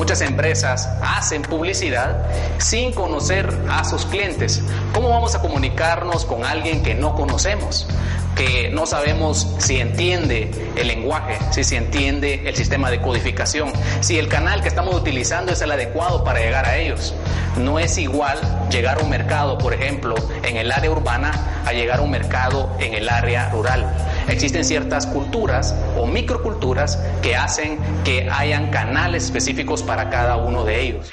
Muchas empresas hacen publicidad sin conocer a sus clientes. ¿Cómo vamos a comunicarnos con alguien que no conocemos? que no sabemos si entiende el lenguaje, si se entiende el sistema de codificación, si el canal que estamos utilizando es el adecuado para llegar a ellos. No es igual llegar a un mercado, por ejemplo, en el área urbana a llegar a un mercado en el área rural. Existen ciertas culturas o microculturas que hacen que hayan canales específicos para cada uno de ellos.